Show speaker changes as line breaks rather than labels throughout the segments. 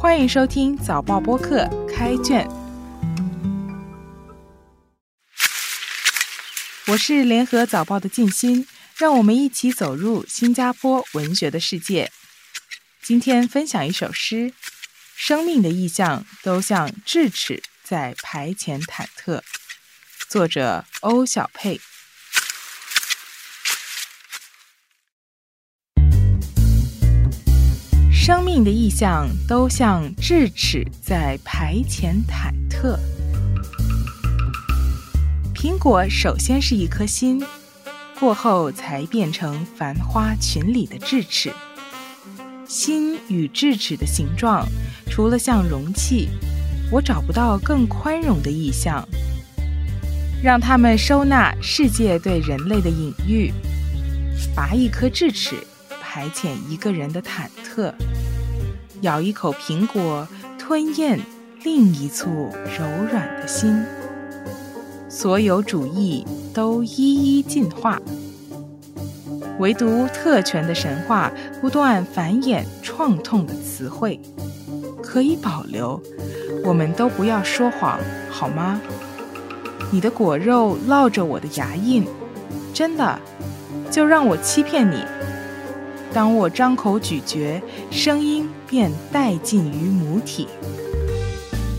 欢迎收听早报播客开卷，我是联合早报的静心，让我们一起走入新加坡文学的世界。今天分享一首诗：生命的意象都像智齿在排前忐忑。作者欧小佩。生命的意象都像智齿在排遣忐忑。苹果首先是一颗心，过后才变成繁花群里的智齿。心与智齿的形状，除了像容器，我找不到更宽容的意象。让他们收纳世界对人类的隐喻，拔一颗智齿，排遣一个人的忐忑；咬一口苹果，吞咽另一簇柔软的心。所有主义都一一进化。唯独特权的神话不断繁衍创痛的词汇，可以保留。我们都不要说谎，好吗？你的果肉烙着我的牙印，真的，就让我欺骗你。当我张口咀嚼，声音便殆尽于母体。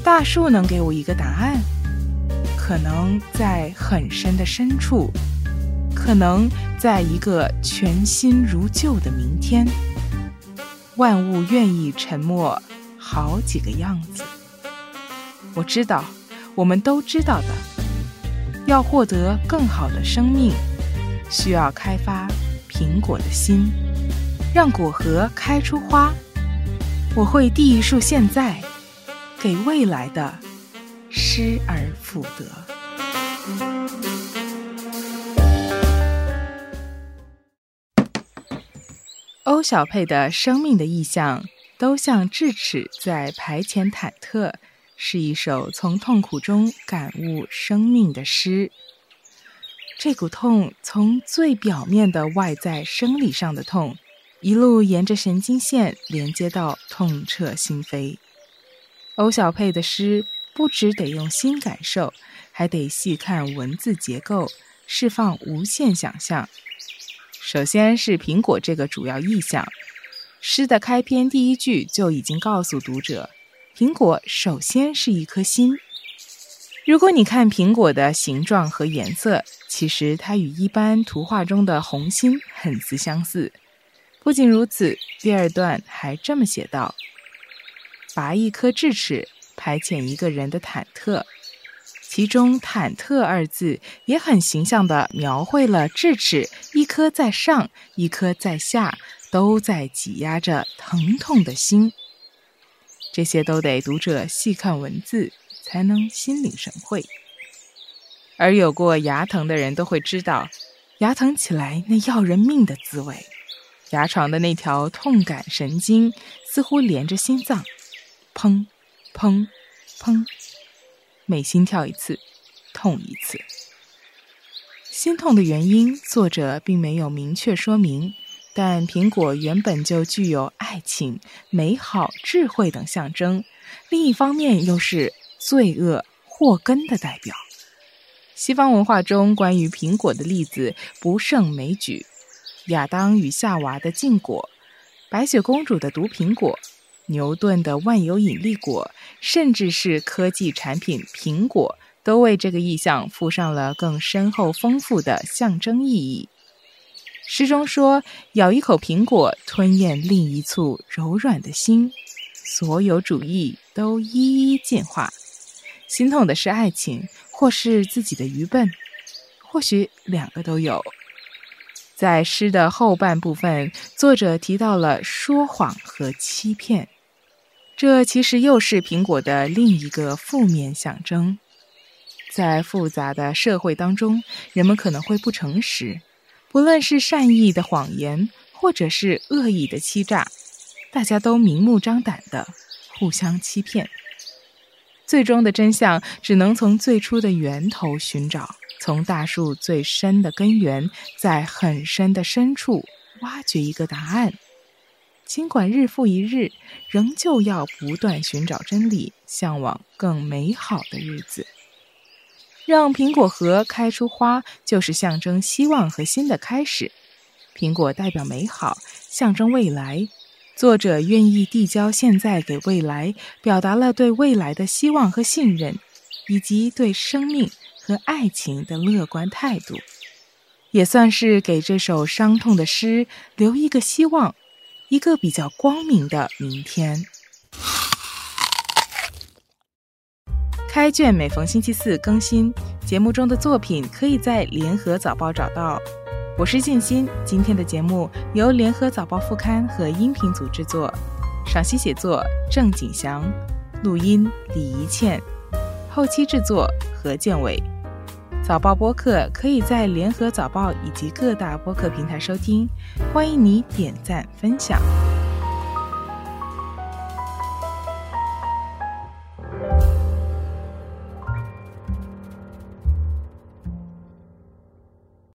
大树能给我一个答案？可能在很深的深处。可能在一个全新如旧的明天，万物愿意沉默好几个样子。我知道，我们都知道的。要获得更好的生命，需要开发苹果的心，让果核开出花。我会递一束现在，给未来的失而复得。欧小佩的生命的意象都像智齿在排遣忐忑，是一首从痛苦中感悟生命的诗。这股痛从最表面的外在生理上的痛，一路沿着神经线连接到痛彻心扉。欧小佩的诗不只得用心感受，还得细看文字结构，释放无限想象。首先是苹果这个主要意象，诗的开篇第一句就已经告诉读者，苹果首先是一颗心。如果你看苹果的形状和颜色，其实它与一般图画中的红心很似相似。不仅如此，第二段还这么写道：“拔一颗智齿，排遣一个人的忐忑。”其中“忐忑”二字也很形象地描绘了智齿一颗在上，一颗在下，都在挤压着疼痛的心。这些都得读者细看文字才能心领神会。而有过牙疼的人都会知道，牙疼起来那要人命的滋味。牙床的那条痛感神经似乎连着心脏，砰，砰，砰。每心跳一次，痛一次。心痛的原因，作者并没有明确说明。但苹果原本就具有爱情、美好、智慧等象征，另一方面又是罪恶祸根的代表。西方文化中关于苹果的例子不胜枚举：亚当与夏娃的禁果，白雪公主的毒苹果。牛顿的万有引力果，甚至是科技产品苹果，都为这个意象附上了更深厚丰富的象征意义。诗中说：“咬一口苹果，吞咽另一簇柔软的心。”所有主义都一一进化。心痛的是爱情，或是自己的愚笨，或许两个都有。在诗的后半部分，作者提到了说谎和欺骗。这其实又是苹果的另一个负面象征。在复杂的社会当中，人们可能会不诚实，不论是善意的谎言，或者是恶意的欺诈，大家都明目张胆的互相欺骗。最终的真相只能从最初的源头寻找，从大树最深的根源，在很深的深处挖掘一个答案。尽管日复一日，仍旧要不断寻找真理，向往更美好的日子。让苹果核开出花，就是象征希望和新的开始。苹果代表美好，象征未来。作者愿意递交现在给未来，表达了对未来的希望和信任，以及对生命和爱情的乐观态度，也算是给这首伤痛的诗留一个希望，一个比较光明的明天。开卷每逢星期四更新，节目中的作品可以在联合早报找到。我是静心，今天的节目由联合早报副刊和音频组制作，赏析写作郑景祥，录音李怡倩，后期制作何建伟。早报播客可以在联合早报以及各大播客平台收听，欢迎你点赞分享。